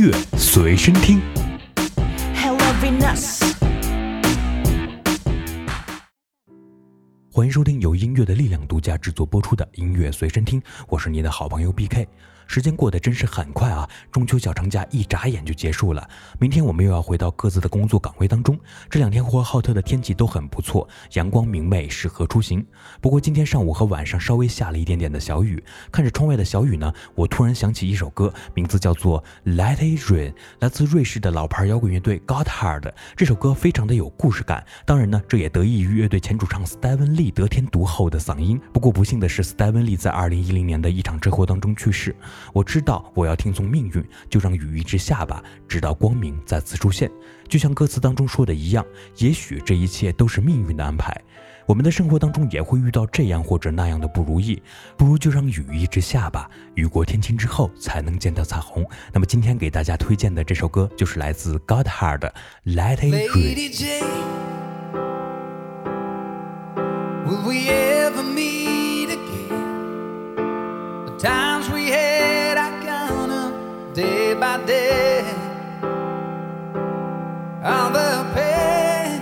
乐随身听。Hello Venus，欢迎收听由音乐的力量独家制作播出的音乐随身听，我是你的好朋友 BK。时间过得真是很快啊！中秋小长假一眨眼就结束了，明天我们又要回到各自的工作岗位当中。这两天呼和浩特的天气都很不错，阳光明媚，适合出行。不过今天上午和晚上稍微下了一点点的小雨。看着窗外的小雨呢，我突然想起一首歌，名字叫做《Let It Rain》，来自瑞士的老牌摇滚乐队 g o t h a r d。这首歌非常的有故事感，当然呢，这也得益于乐队前主唱斯戴文利得天独厚的嗓音。不过不幸的是，斯戴文利在2010年的一场车祸当中去世。我知道我要听从命运，就让雨一直下吧，直到光明再次出现。就像歌词当中说的一样，也许这一切都是命运的安排。我们的生活当中也会遇到这样或者那样的不如意，不如就让雨一直下吧。雨过天晴之后，才能见到彩虹。那么今天给大家推荐的这首歌，就是来自 Godhard 的《Let It Rain》。By. All the pain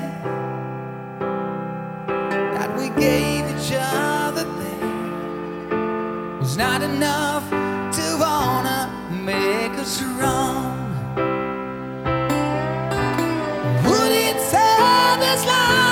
that we gave each other then was not enough to wanna make us wrong. Would it say this life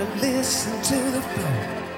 gotta listen to the flow.